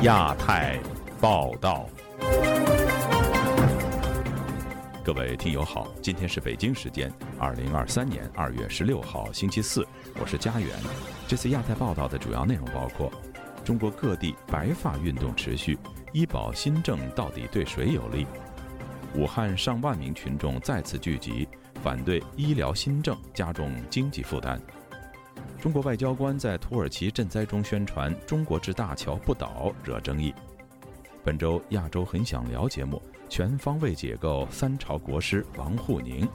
亚太报道，各位听友好，今天是北京时间二零二三年二月十六号星期四，我是佳远。这次亚太报道的主要内容包括：中国各地白发运动持续，医保新政到底对谁有利？武汉上万名群众再次聚集。反对医疗新政加重经济负担。中国外交官在土耳其赈灾中宣传“中国之大桥不倒”惹争议。本周亚洲很想聊节目全方位解构三朝国师王沪宁。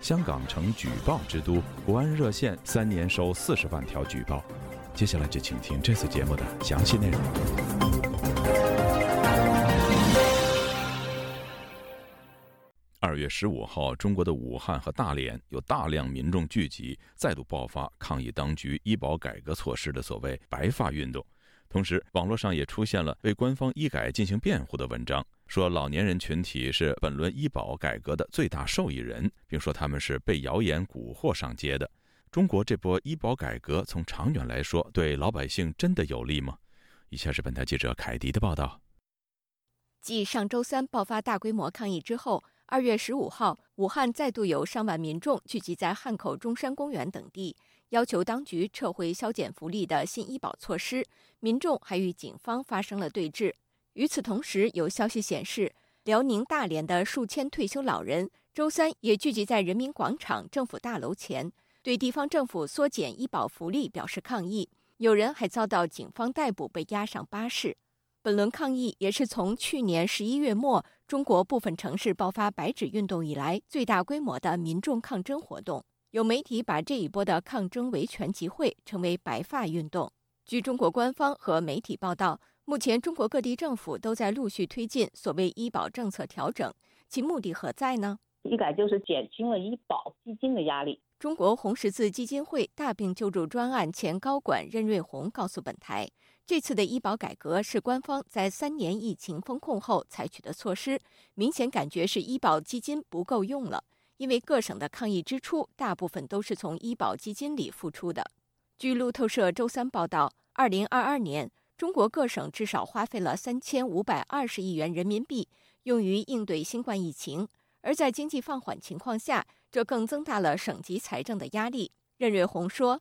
香港成举报之都，国安热线三年收四十万条举报。接下来就请听这次节目的详细内容。二月十五号，中国的武汉和大连有大量民众聚集，再度爆发抗议当局医保改革措施的所谓“白发运动”。同时，网络上也出现了为官方医改进行辩护的文章，说老年人群体是本轮医保改革的最大受益人，并说他们是被谣言蛊惑上街的。中国这波医保改革从长远来说，对老百姓真的有利吗？以下是本台记者凯迪的报道。继上周三爆发大规模抗议之后。二月十五号，武汉再度有上万民众聚集在汉口中山公园等地，要求当局撤回削减福利的新医保措施。民众还与警方发生了对峙。与此同时，有消息显示，辽宁大连的数千退休老人周三也聚集在人民广场政府大楼前，对地方政府缩减医保福利表示抗议。有人还遭到警方逮捕，被押上巴士。本轮抗议也是从去年十一月末中国部分城市爆发“白纸运动”以来最大规模的民众抗争活动。有媒体把这一波的抗争维权集会称为“白发运动”。据中国官方和媒体报道，目前中国各地政府都在陆续推进所谓医保政策调整，其目的何在呢？一改就是减轻了医保基金的压力。中国红十字基金会大病救助专案前高管任瑞红告诉本台。这次的医保改革是官方在三年疫情封控后采取的措施，明显感觉是医保基金不够用了，因为各省的抗疫支出大部分都是从医保基金里付出的。据路透社周三报道，二零二二年，中国各省至少花费了三千五百二十亿元人民币用于应对新冠疫情，而在经济放缓情况下，这更增大了省级财政的压力。任瑞红说，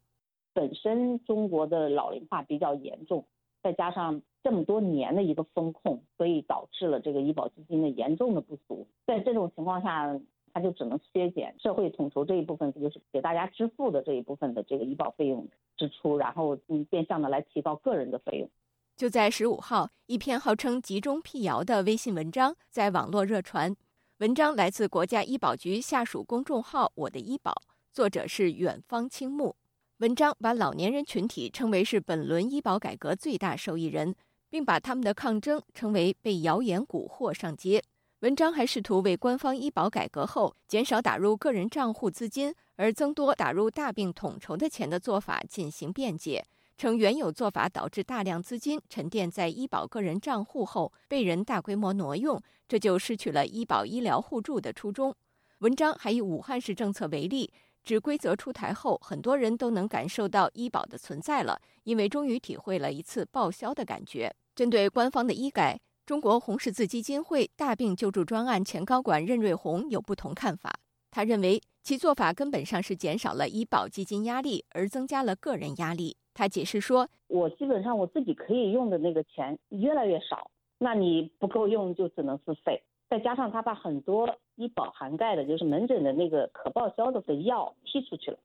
本身中国的老龄化比较严重。再加上这么多年的一个风控，所以导致了这个医保基金的严重的不足。在这种情况下，他就只能削减社会统筹这一部分，就是给大家支付的这一部分的这个医保费用支出，然后嗯，变相的来提高个人的费用。就在十五号，一篇号称集中辟谣的微信文章在网络热传，文章来自国家医保局下属公众号“我的医保”，作者是远方青木。文章把老年人群体称为是本轮医保改革最大受益人，并把他们的抗争称为被谣言蛊惑上街。文章还试图为官方医保改革后减少打入个人账户资金而增多打入大病统筹的钱的做法进行辩解，称原有做法导致大量资金沉淀在医保个人账户后被人大规模挪用，这就失去了医保医疗互助的初衷。文章还以武汉市政策为例。指规则出台后，很多人都能感受到医保的存在了，因为终于体会了一次报销的感觉。针对官方的医改，中国红十字基金会大病救助专案前高管任瑞红有不同看法。他认为，其做法根本上是减少了医保基金压力，而增加了个人压力。他解释说：“我基本上我自己可以用的那个钱越来越少，那你不够用就只能自费。再加上他把很多。”医保涵盖的就是门诊的那个可报销的药，踢出去了。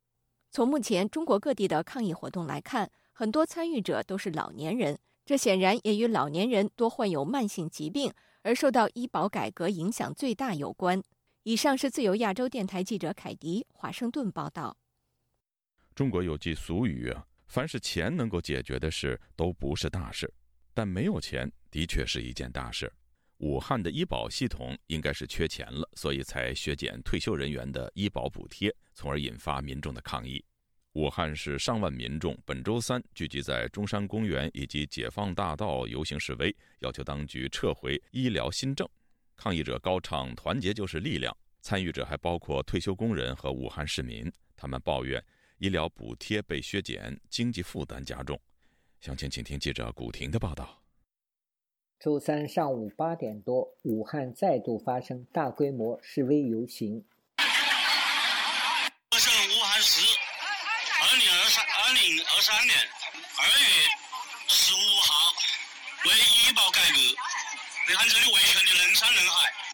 从目前中国各地的抗议活动来看，很多参与者都是老年人，这显然也与老年人多患有慢性疾病而受到医保改革影响最大有关。以上是自由亚洲电台记者凯迪华盛顿报道。中国有句俗语啊，凡是钱能够解决的事都不是大事，但没有钱的确是一件大事。武汉的医保系统应该是缺钱了，所以才削减退休人员的医保补贴，从而引发民众的抗议。武汉市上万民众本周三聚集在中山公园以及解放大道游行示威，要求当局撤回医疗新政。抗议者高唱“团结就是力量”，参与者还包括退休工人和武汉市民。他们抱怨医疗补贴被削减，经济负担加重。详情，请听记者古婷的报道。周三上午八点多，武汉再度发生大规模示威游行。我省武汉市，二零二三二零二三年二月十五号，为医保改革，看这里维权的人山人海。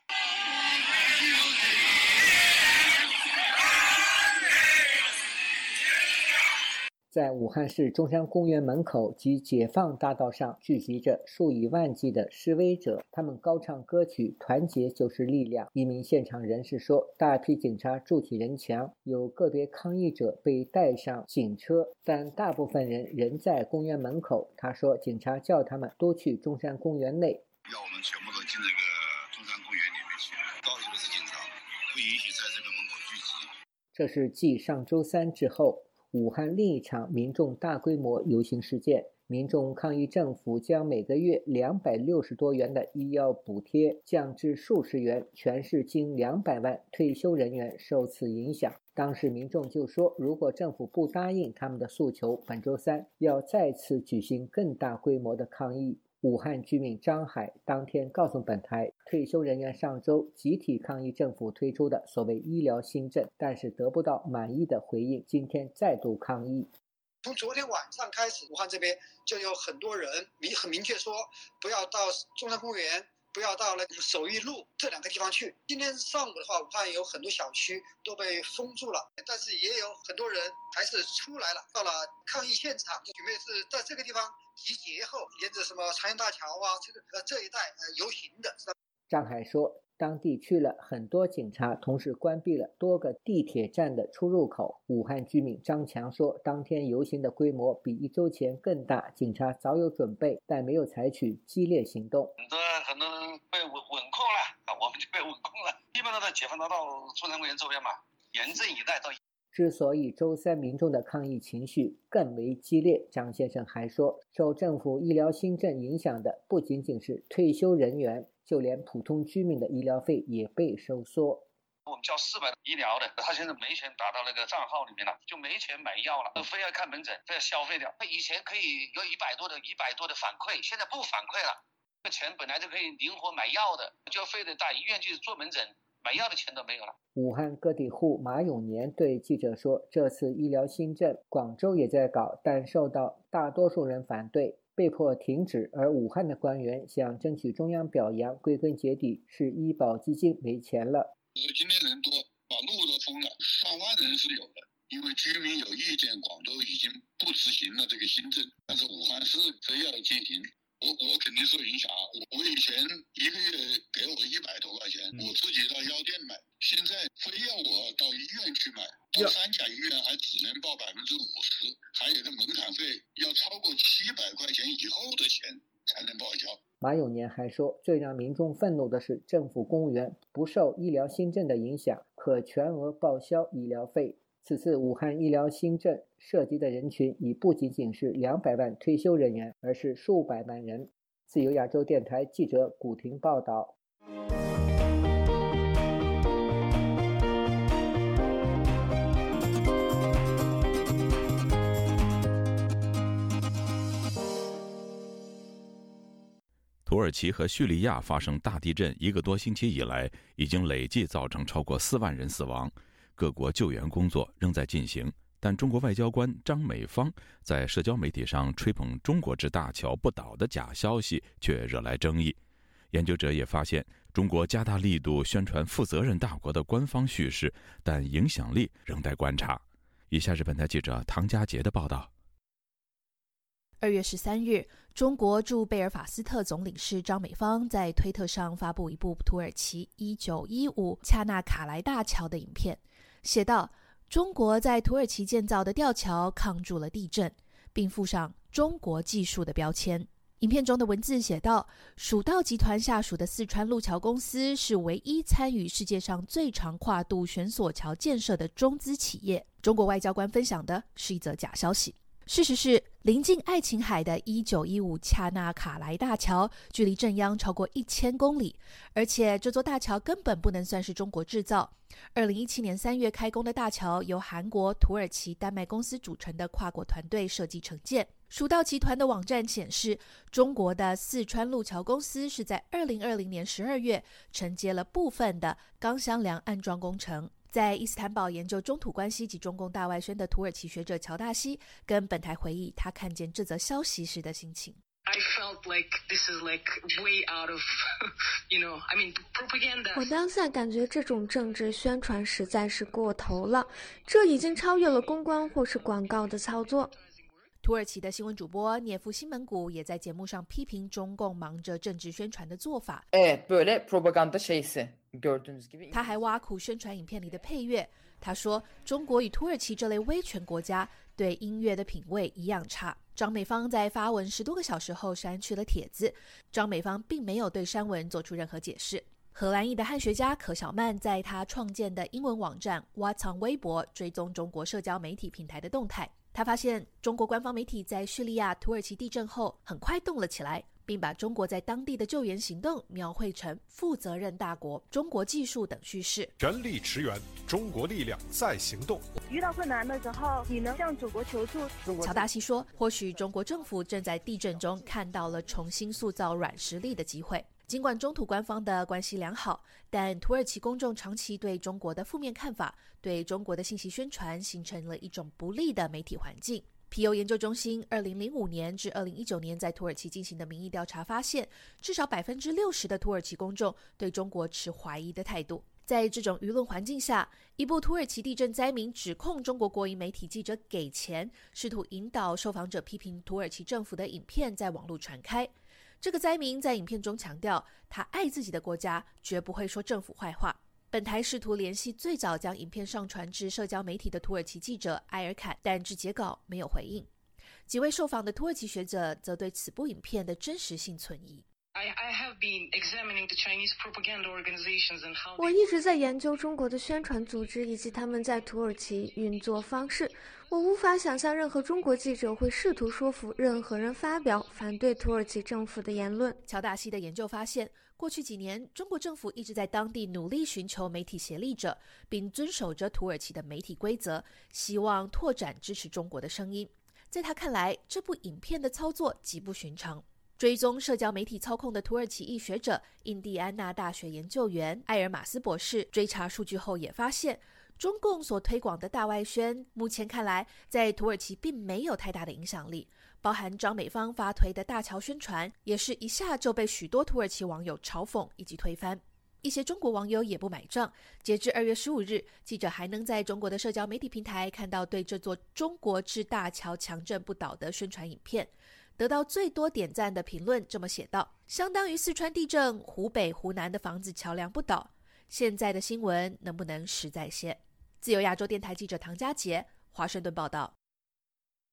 在武汉市中山公园门口及解放大道上聚集着数以万计的示威者，他们高唱歌曲“团结就是力量”。一名现场人士说：“大批警察筑起人墙，有个别抗议者被带上警车，但大部分人仍在公园门口。”他说：“警察叫他们多去中山公园内，要我们全部都进那个中山公园里面去，诉这些现场不允许在这个门口聚集。”这是继上周三之后。武汉另一场民众大规模游行事件，民众抗议政府将每个月两百六十多元的医药补贴降至数十元，全市近两百万退休人员受此影响。当时民众就说，如果政府不答应他们的诉求，本周三要再次举行更大规模的抗议。武汉居民张海当天告诉本台，退休人员上周集体抗议政府推出的所谓医疗新政，但是得不到满意的回应，今天再度抗议。从昨天晚上开始，武汉这边就有很多人明很明确说，不要到中山公园。不要到那个首义路这两个地方去。今天上午的话，武汉有很多小区都被封住了，但是也有很多人还是出来了，到了抗议现场，准备是在这个地方集结后，沿着什么长江大桥啊，这个呃这一带呃游行的。张海说，当地去了很多警察，同时关闭了多个地铁站的出入口。武汉居民张强说，当天游行的规模比一周前更大，警察早有准备，但没有采取激烈行动。可能被稳稳控了啊，我们就被稳控了。一般都在解放大道中山公园周边嘛，严阵以待。到之所以周三民众的抗议情绪更为激烈，张先生还说，受政府医疗新政影响的不仅仅是退休人员，就连普通居民的医疗费也被收缩。我们交四百医疗的，他现在没钱打到那个账号里面了，就没钱买药了，非要看门诊，非要消费掉。以前可以有一百多的一百多的反馈，现在不反馈了。钱本来就可以灵活买药的，就非得大医院去做门诊，买药的钱都没有了。武汉个体户马永年对记者说：“这次医疗新政，广州也在搞，但受到大多数人反对，被迫停止。而武汉的官员想争取中央表扬，归根结底是医保基金没钱了。”今天人多，把路都封了，上万人是有的。因为居民有意见，广州已经不执行了这个新政，但是武汉市非要进行。我我肯定受影响。我以前一个月给我一百多块钱，我自己到药店买。现在非要我到医院去买，三甲医院还只能报百分之五十，还有个门槛费要超过七百块钱以后的钱才能报销。马永年还说，最让民众愤怒的是，政府公务员不受医疗新政的影响，可全额报销医疗费。此次武汉医疗新政涉及的人群已不仅仅是两百万退休人员，而是数百万人。自由亚洲电台记者古婷报道。土耳其和叙利亚发生大地震一个多星期以来，已经累计造成超过四万人死亡。各国救援工作仍在进行，但中国外交官张美芳在社交媒体上吹捧中国之大桥不倒的假消息却惹来争议。研究者也发现，中国加大力度宣传负责任大国的官方叙事，但影响力仍待观察。以下是本台记者唐佳杰的报道：二月十三日，中国驻贝尔法斯特总领事张美芳在推特上发布一部土耳其一九一五恰纳卡莱大桥的影片。写道：中国在土耳其建造的吊桥抗住了地震，并附上中国技术的标签。影片中的文字写道：蜀道集团下属的四川路桥公司是唯一参与世界上最长跨度悬索桥建设的中资企业。中国外交官分享的是一则假消息。事实是，临近爱琴海的1915恰纳卡莱大桥距离正央超过一千公里，而且这座大桥根本不能算是中国制造。2017年3月开工的大桥由韩国、土耳其、丹麦公司组成的跨国团队设计承建。蜀道集团的网站显示，中国的四川路桥公司是在2020年12月承接了部分的钢箱梁安装工程。在伊斯坦堡研究中土关系及中共大外宣的土耳其学者乔大西跟本台回忆，他看见这则消息时的心情。我当下感觉这种政治宣传实在是过头了，这已经超越了公关或是广告的操作。土耳其的新闻主播涅夫·西蒙古也在节目上批评中共忙着政治宣传的做法。他还挖苦宣传影片里的配乐，他说：“中国与土耳其这类威权国家对音乐的品味一样差。”张美芳在发文十多个小时后删去了帖子，张美芳并没有对删文做出任何解释。荷兰裔的汉学家可小曼在他创建的英文网站挖藏微博追踪中国社交媒体平台的动态。他发现，中国官方媒体在叙利亚、土耳其地震后很快动了起来，并把中国在当地的救援行动描绘成负责任大国、中国技术等叙事。全力驰援，中国力量在行动。遇到困难的时候，你能向祖国求助？乔达西说，或许中国政府正在地震中看到了重新塑造软实力的机会。尽管中土官方的关系良好，但土耳其公众长期对中国的负面看法，对中国的信息宣传形成了一种不利的媒体环境。皮尤研究中心二零零五年至二零一九年在土耳其进行的民意调查发现，至少百分之六十的土耳其公众对中国持怀疑的态度。在这种舆论环境下，一部土耳其地震灾民指控中国国营媒体记者给钱，试图引导受访者批评土耳其政府的影片在网络传开。这个灾民在影片中强调，他爱自己的国家，绝不会说政府坏话。本台试图联系最早将影片上传至社交媒体的土耳其记者埃尔坎，但至截稿没有回应。几位受访的土耳其学者则对此部影片的真实性存疑。我一直在研究中国的宣传组织以及他们在土耳其运作方式。我无法想象任何中国记者会试图说服任何人发表反对土耳其政府的言论。乔大西的研究发现，过去几年中国政府一直在当地努力寻求媒体协力者，并遵守着土耳其的媒体规则，希望拓展支持中国的声音。在他看来，这部影片的操作极不寻常。追踪社交媒体操控的土耳其裔学者、印第安纳大学研究员埃尔马斯博士追查数据后也发现，中共所推广的大外宣，目前看来在土耳其并没有太大的影响力。包含张美芳发推的大桥宣传，也是一下就被许多土耳其网友嘲讽以及推翻。一些中国网友也不买账。截至二月十五日，记者还能在中国的社交媒体平台看到对这座中国之大桥强震不倒的宣传影片。得到最多点赞的评论这么写道：“相当于四川地震，湖北、湖南的房子桥梁不倒。现在的新闻能不能实在些？”自由亚洲电台记者唐佳杰华盛顿报道。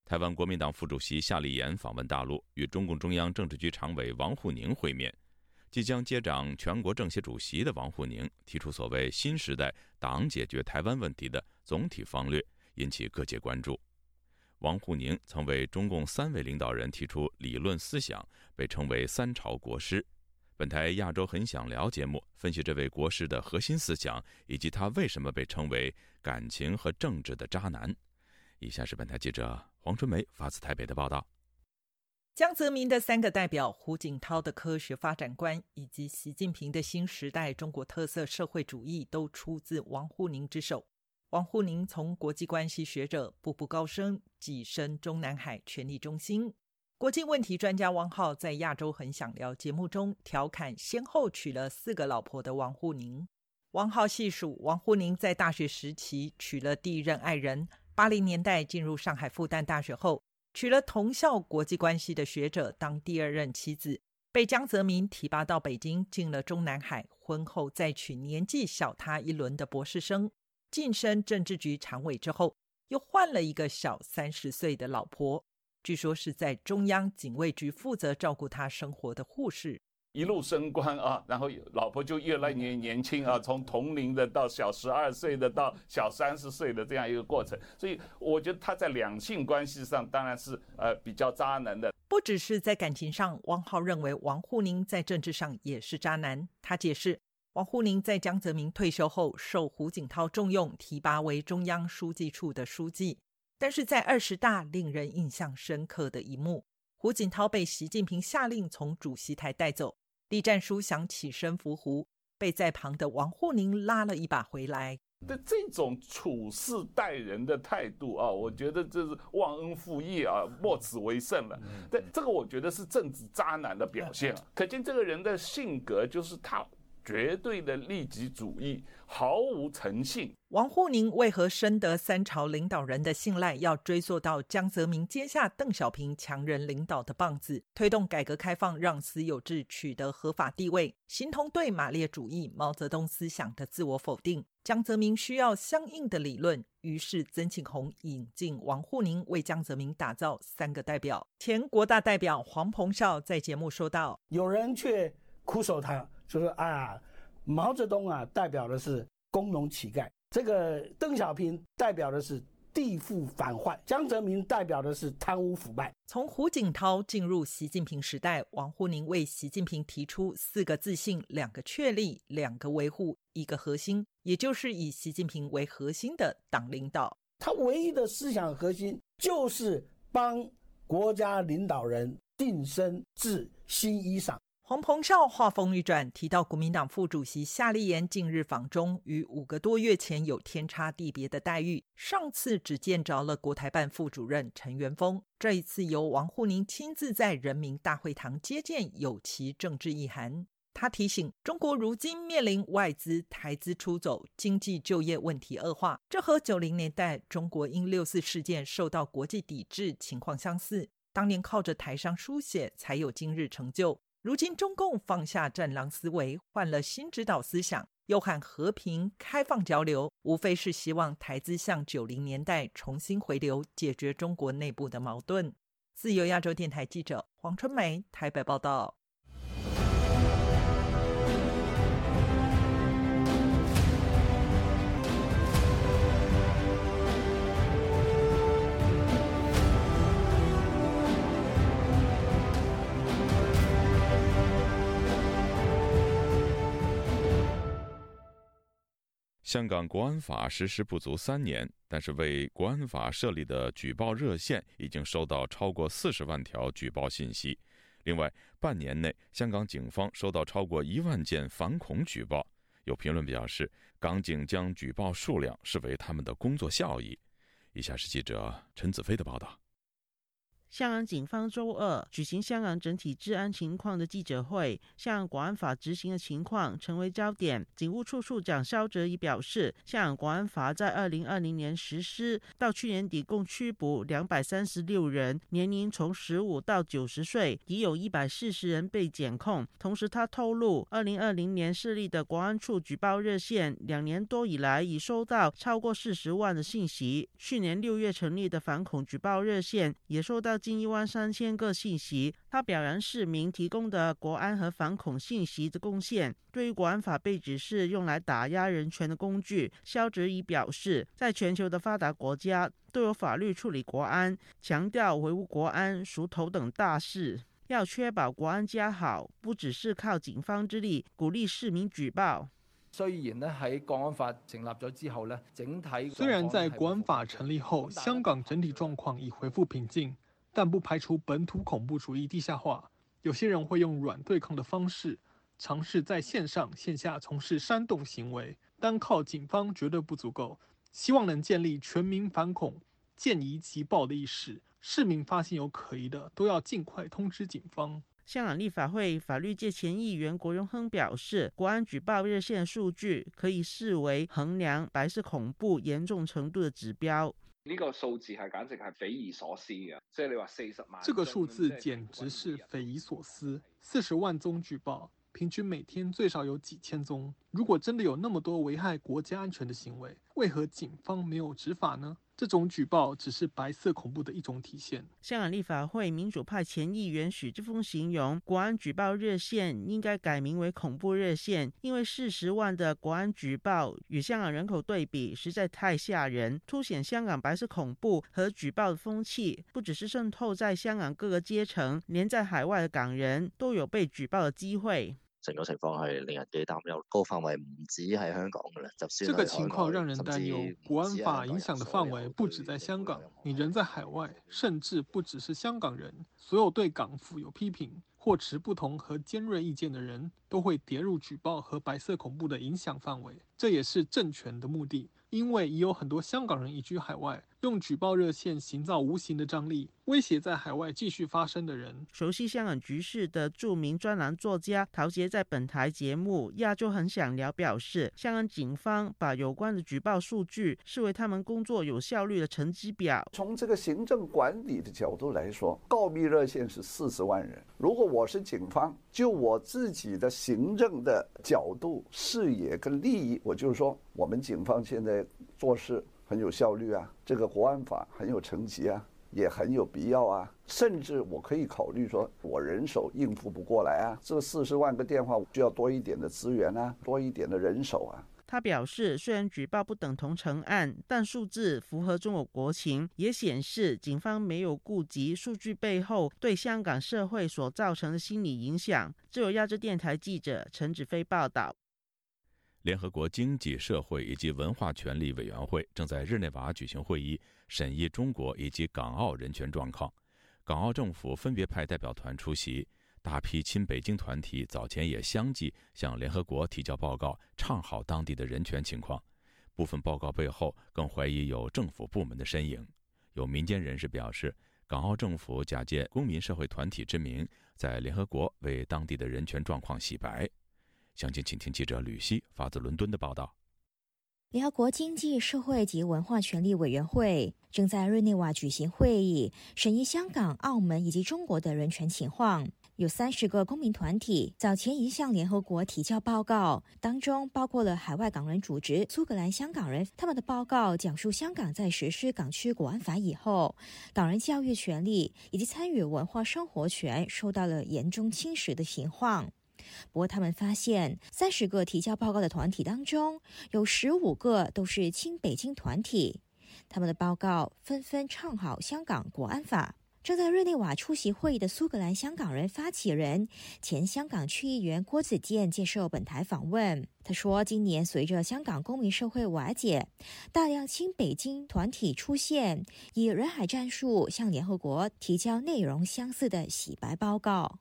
台湾国民党副主席夏立言访问大陆，与中共中央政治局常委王沪宁会面。即将接掌全国政协主席的王沪宁提出所谓“新时代党解决台湾问题的总体方略”，引起各界关注。王沪宁曾为中共三位领导人提出理论思想，被称为“三朝国师”。本台亚洲很想聊》节目分析这位国师的核心思想，以及他为什么被称为“感情和政治的渣男”。以下是本台记者黄春梅发自台北的报道：江泽民的三个代表、胡锦涛的科学发展观以及习近平的新时代中国特色社会主义，都出自王沪宁之手。王沪宁从国际关系学者步步高升，跻身中南海权力中心。国际问题专家汪浩在《亚洲很想聊》节目中调侃，先后娶了四个老婆的王沪宁。汪浩细数王沪宁在大学时期娶了第一任爱人，八零年代进入上海复旦大学后娶了同校国际关系的学者当第二任妻子，被江泽民提拔到北京进了中南海，婚后再娶年纪小他一轮的博士生。晋升政治局常委之后，又换了一个小三十岁的老婆，据说是在中央警卫局负责照顾他生活的护士。一路升官啊，然后老婆就越来越年轻啊，从同龄的到小十二岁的到小三十岁的这样一个过程，所以我觉得他在两性关系上当然是呃比较渣男的。不只是在感情上，汪浩认为王沪宁在政治上也是渣男。他解释。王沪宁在江泽民退休后受胡锦涛重用，提拔为中央书记处的书记。但是在二十大，令人印象深刻的一幕，胡锦涛被习近平下令从主席台带走，栗战书想起身扶胡，被在旁的王沪宁拉了一把回来。对这种处事待人的态度啊，我觉得这是忘恩负义啊，莫此为甚了。对这个，我觉得是政治渣男的表现。可见这个人的性格，就是他。绝对的利己主义，毫无诚信。王沪宁为何深得三朝领导人的信赖？要追溯到江泽民接下邓小平强人领导的棒子，推动改革开放，让私有制取得合法地位，形同对马列主义、毛泽东思想的自我否定。江泽民需要相应的理论，于是曾庆红引进王沪宁，为江泽民打造“三个代表”。前国大代表黄鹏少在节目说道：“有人却苦守他。”就说啊，毛泽东啊，代表的是工农乞丐；这个邓小平代表的是地富反坏；江泽民代表的是贪污腐败。从胡锦涛进入习近平时代，王沪宁为习近平提出四个自信、两个确立、两个维护、一个核心，也就是以习近平为核心的党领导。他唯一的思想核心就是帮国家领导人定身制新衣裳。黄鹏少话锋一转，提到国民党副主席夏立言近日访中，与五个多月前有天差地别的待遇。上次只见着了国台办副主任陈元峰，这一次由王沪宁亲自在人民大会堂接见，有其政治意涵。他提醒，中国如今面临外资、台资出走，经济就业问题恶化，这和九零年代中国因六四事件受到国际抵制情况相似。当年靠着台商书写才有今日成就。如今，中共放下战狼思维，换了新指导思想，又喊和平、开放交流，无非是希望台资向九零年代重新回流，解决中国内部的矛盾。自由亚洲电台记者黄春梅台北报道。香港国安法实施不足三年，但是为国安法设立的举报热线已经收到超过四十万条举报信息。另外，半年内，香港警方收到超过一万件反恐举报。有评论表示，港警将举报数量视为他们的工作效益。以下是记者陈子飞的报道。香港警方周二举行香港整体治安情况的记者会，向国安法执行的情况成为焦点。警务处处长肖哲仪表示，香港国安法在二零二零年实施到去年底，共拘捕两百三十六人，年龄从十五到九十岁，已有一百四十人被检控。同时，他透露，二零二零年设立的国安处举报热线，两年多以来已收到超过四十万的信息。去年六月成立的反恐举报热线也收到。近一万三千个信息，他表扬市民提供的国安和反恐信息的贡献。对于国安法被指是用来打压人权的工具，肖哲颐表示，在全球的发达国家都有法律处理国安，强调维护国安属头等大事，要确保国安家好，不只是靠警方之力，鼓励市民举报。虽然呢，喺国安法成立咗之后呢，整体虽然在国安法成立后，香港整体状况已恢复平静。但不排除本土恐怖主义地下化，有些人会用软对抗的方式，尝试在线上线下从事煽动行为，单靠警方绝对不足够，希望能建立全民反恐见疑即报的意识，市民发现有可疑的，都要尽快通知警方。香港立法会法律界前议员郭荣亨表示，国安举报热线数据可以视为衡量白色恐怖严重程度的指标。呢个数字系简直系匪夷所思嘅，即系你话四十万。这个数字简直是匪夷所思，四十万宗举报，平均每天最少有几千宗。如果真的有那么多危害国家安全的行为，为何警方没有执法呢？这种举报只是白色恐怖的一种体现。香港立法会民主派前议员许志峰形容，国安举报热线应该改名为恐怖热线，因为四十万的国安举报与香港人口对比实在太吓人，凸显香港白色恐怖和举报的风气，不只是渗透在香港各个阶层，连在海外的港人都有被举报的机会。成個情況係令人幾担忧。高範圍唔止喺香港嘅咧，就算你个這個情況讓人擔憂，《国安法》影響的範圍不止在香港，你人在海外，甚至不只是香港人，所有對港府有批評或持不同和尖锐意見的人都會跌入舉報和白色恐怖的影響範圍。這也是政權的目的，因為已有很多香港人移居海外。用举报热线营造无形的张力，威胁在海外继续发声的人。熟悉香港局势的著名专栏作家陶杰在本台节目《亚洲很想聊》表示，香港警方把有关的举报数据视为他们工作有效率的成绩表。从这个行政管理的角度来说，告密热线是四十万人。如果我是警方，就我自己的行政的角度、视野跟利益，我就是说，我们警方现在做事。很有效率啊，这个国安法很有层级啊，也很有必要啊。甚至我可以考虑说，我人手应付不过来啊，这四十万个电话需要多一点的资源啊，多一点的人手啊。他表示，虽然举报不等同成案，但数字符合中国国情，也显示警方没有顾及数据背后对香港社会所造成的心理影响。自由亚洲电台记者陈子飞报道。联合国经济社会以及文化权利委员会正在日内瓦举行会议，审议中国以及港澳人权状况。港澳政府分别派代表团出席，大批亲北京团体早前也相继向联合国提交报告，唱好当地的人权情况。部分报告背后更怀疑有政府部门的身影。有民间人士表示，港澳政府假借公民社会团体之名，在联合国为当地的人权状况洗白。详情，请听记者吕希发自伦敦的报道。联合国经济社会及文化权利委员会正在日内瓦举行会议，审议香港、澳门以及中国的人权情况。有三十个公民团体早前已向联合国提交报告，当中包括了海外港人组织、苏格兰香港人。他们的报告讲述香港在实施港区国安法以后，港人教育权利以及参与文化生活权受到了严重侵蚀的情况。不过，他们发现，三十个提交报告的团体当中，有十五个都是亲北京团体，他们的报告纷纷唱好香港国安法。正在日内瓦出席会议的苏格兰香港人发起人、前香港区议员郭子健接受本台访问，他说：“今年随着香港公民社会瓦解，大量亲北京团体出现，以人海战术向联合国提交内容相似的洗白报告。”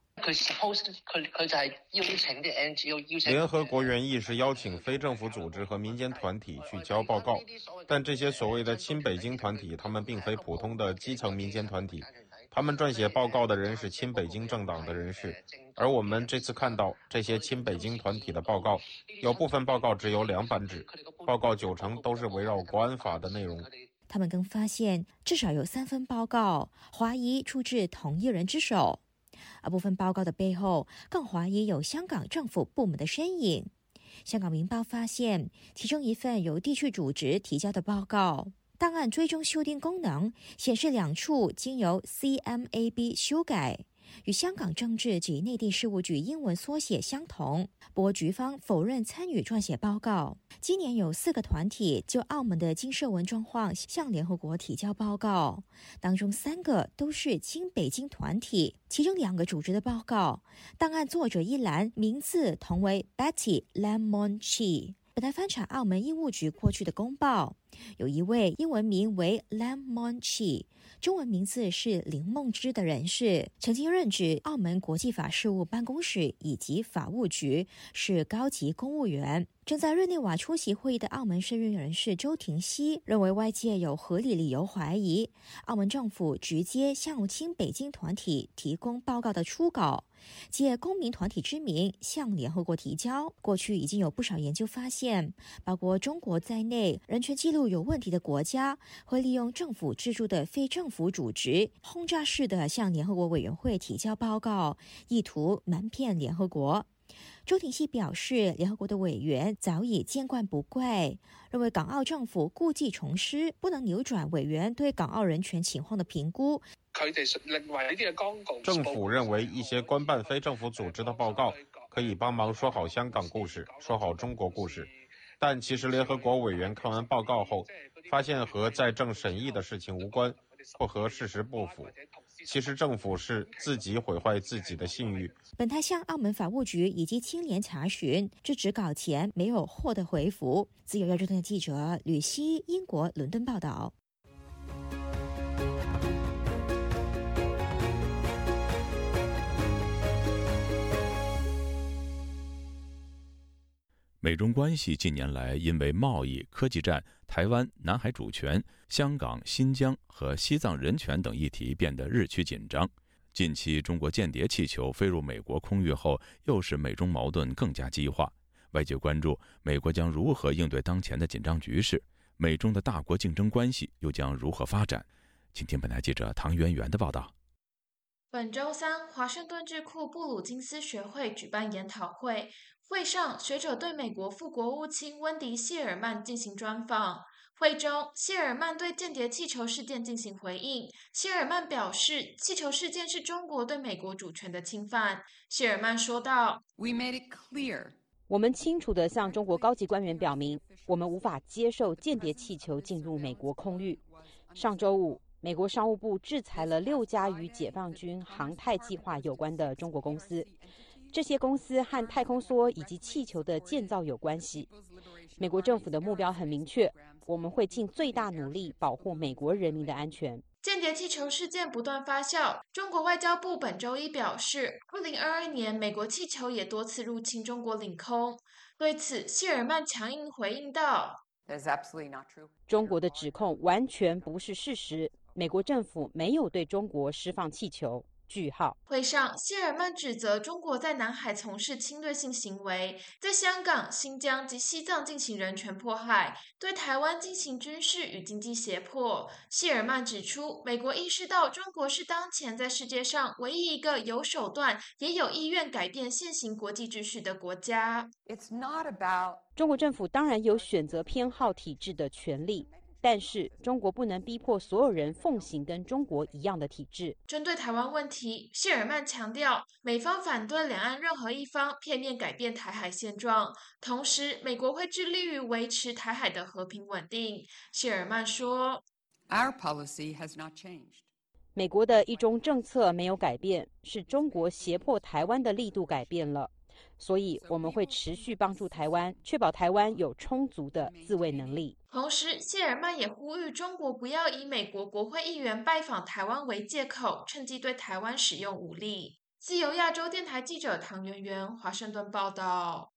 联合国原意是邀请非政府组织和民间团体去交报告，但这些所谓的亲北京团体，他们并非普通的基层民间团体，他们撰写报告的人是亲北京政党的人士。而我们这次看到这些亲北京团体的报告，有部分报告只有两版纸，报告九成都是围绕国安法的内容。他们更发现，至少有三份报告怀疑出自同一人之手。而部分报告的背后，更怀疑有香港政府部门的身影。香港明报发现，其中一份由地区组织提交的报告，档案追踪修订功能显示两处经由 CMAB 修改。与香港政治及内地事务局英文缩写相同，博局方否认参与撰写报告。今年有四个团体就澳门的亲社文状况向联合国提交报告，当中三个都是亲北京团体，其中两个组织的报告档案作者一栏名字同为 Betty l e m o n Chi。本台翻查澳门警务局过去的公报，有一位英文名为 Lam Mon Chi，中文名字是林梦芝的人士，曾经任职澳门国际法事务办公室以及法务局，是高级公务员。正在日内瓦出席会议的澳门涉外人士周庭熙认为，外界有合理理由怀疑澳门政府直接向亲北京团体提供报告的初稿。借公民团体之名向联合国提交。过去已经有不少研究发现，包括中国在内，人权记录有问题的国家，会利用政府资助的非政府组织，轰炸式的向联合国委员会提交报告，意图瞒骗联合国。周庭熙表示，联合国的委员早已见惯不怪，认为港澳政府故技重施，不能扭转委员对港澳人权情况的评估。政府认为一些官办非政府组织的报告可以帮忙说好香港故事、说好中国故事，但其实联合国委员看完报告后，发现和在政审议的事情无关，或和事实不符。其实政府是自己毁坏自己的信誉。本台向澳门法务局以及青年查询，这纸稿前没有获得回复。自由亚洲电台记者吕希，英国伦敦报道。美中关系近年来因为贸易、科技战、台湾、南海主权、香港、新疆和西藏人权等议题变得日趋紧张。近期，中国间谍气球飞入美国空域后，又使美中矛盾更加激化。外界关注美国将如何应对当前的紧张局势，美中的大国竞争关系又将如何发展？请听本台记者唐媛媛的报道。本周三，华盛顿智库布鲁金斯学会举办研讨会。会上，学者对美国副国务卿温迪·谢尔曼进行专访。会中，谢尔曼对间谍气球事件进行回应。谢尔曼表示，气球事件是中国对美国主权的侵犯。谢尔曼说道：“We made it clear，我们清楚地向中国高级官员表明，我们无法接受间谍气球进入美国空域。”上周五，美国商务部制裁了六家与解放军航太计划有关的中国公司。这些公司和太空梭以及气球的建造有关系。美国政府的目标很明确，我们会尽最大努力保护美国人民的安全。间谍气球事件不断发酵，中国外交部本周一表示，2022年美国气球也多次入侵中国领空。对此，谢尔曼强硬回应道：“中国的指控完全不是事实，美国政府没有对中国释放气球。”会上，谢尔曼指责中国在南海从事侵略性行为，在香港、新疆及西藏进行人权迫害，对台湾进行军事与经济胁迫。谢尔曼指出，美国意识到中国是当前在世界上唯一一个有手段也有意愿改变现行国际秩序的国家。中国政府当然有选择偏好体制的权利。但是中国不能逼迫所有人奉行跟中国一样的体制。针对台湾问题，谢尔曼强调，美方反对两岸任何一方片面改变台海现状，同时美国会致力于维持台海的和平稳定。谢尔曼说，Our policy has not changed。美国的一中政策没有改变，是中国胁迫台湾的力度改变了。所以，我们会持续帮助台湾，确保台湾有充足的自卫能力。同时，谢尔曼也呼吁中国不要以美国国会议员拜访台湾为借口，趁机对台湾使用武力。自由亚洲电台记者唐媛媛，华盛顿报道。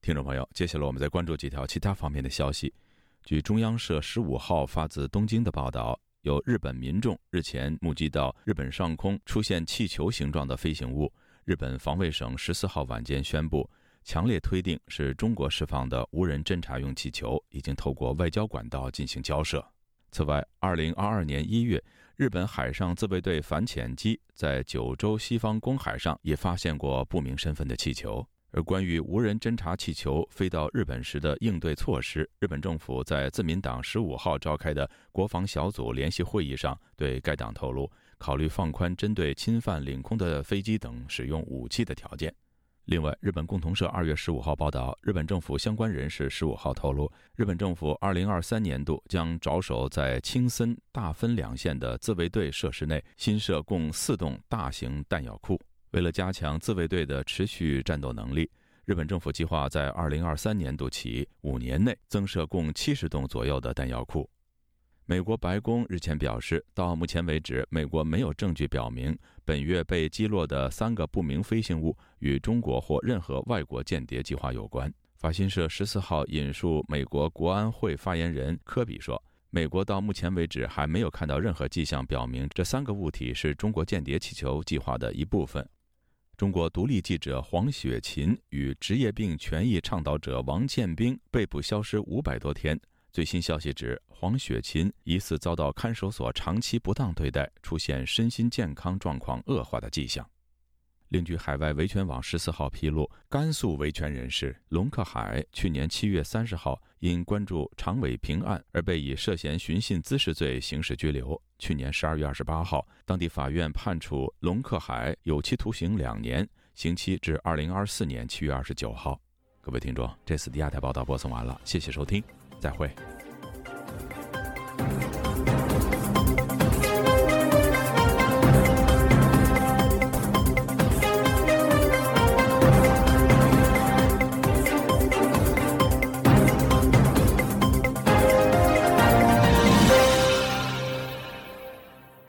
听众朋友，接下来我们再关注几条其他方面的消息。据中央社十五号发自东京的报道，有日本民众日前目击到日本上空出现气球形状的飞行物。日本防卫省十四号晚间宣布，强烈推定是中国释放的无人侦察用气球已经透过外交管道进行交涉。此外，二零二二年一月，日本海上自卫队反潜机在九州西方公海上也发现过不明身份的气球。而关于无人侦察气球飞到日本时的应对措施，日本政府在自民党十五号召开的国防小组联席会议上对该党透露。考虑放宽针对侵犯领空的飞机等使用武器的条件。另外，日本共同社二月十五号报道，日本政府相关人士十五号透露，日本政府二零二三年度将着手在青森、大分两县的自卫队设施内新设共四栋大型弹药库。为了加强自卫队的持续战斗能力，日本政府计划在二零二三年度起五年内增设共七十栋左右的弹药库。美国白宫日前表示，到目前为止，美国没有证据表明本月被击落的三个不明飞行物与中国或任何外国间谍计划有关。法新社十四号引述美国国安会发言人科比说：“美国到目前为止还没有看到任何迹象表明这三个物体是中国间谍气球计划的一部分。”中国独立记者黄雪琴与职业病权益倡导者王建兵被捕消失五百多天。最新消息指，黄雪琴疑似遭到看守所长期不当对待，出现身心健康状况恶化的迹象。另据海外维权网十四号披露，甘肃维权人士龙克海去年七月三十号因关注常委平案而被以涉嫌寻衅滋事罪刑事拘留。去年十二月二十八号，当地法院判处龙克海有期徒刑两年，刑期至二零二四年七月二十九号。各位听众，这次的亚太报道播送完了，谢谢收听。再会。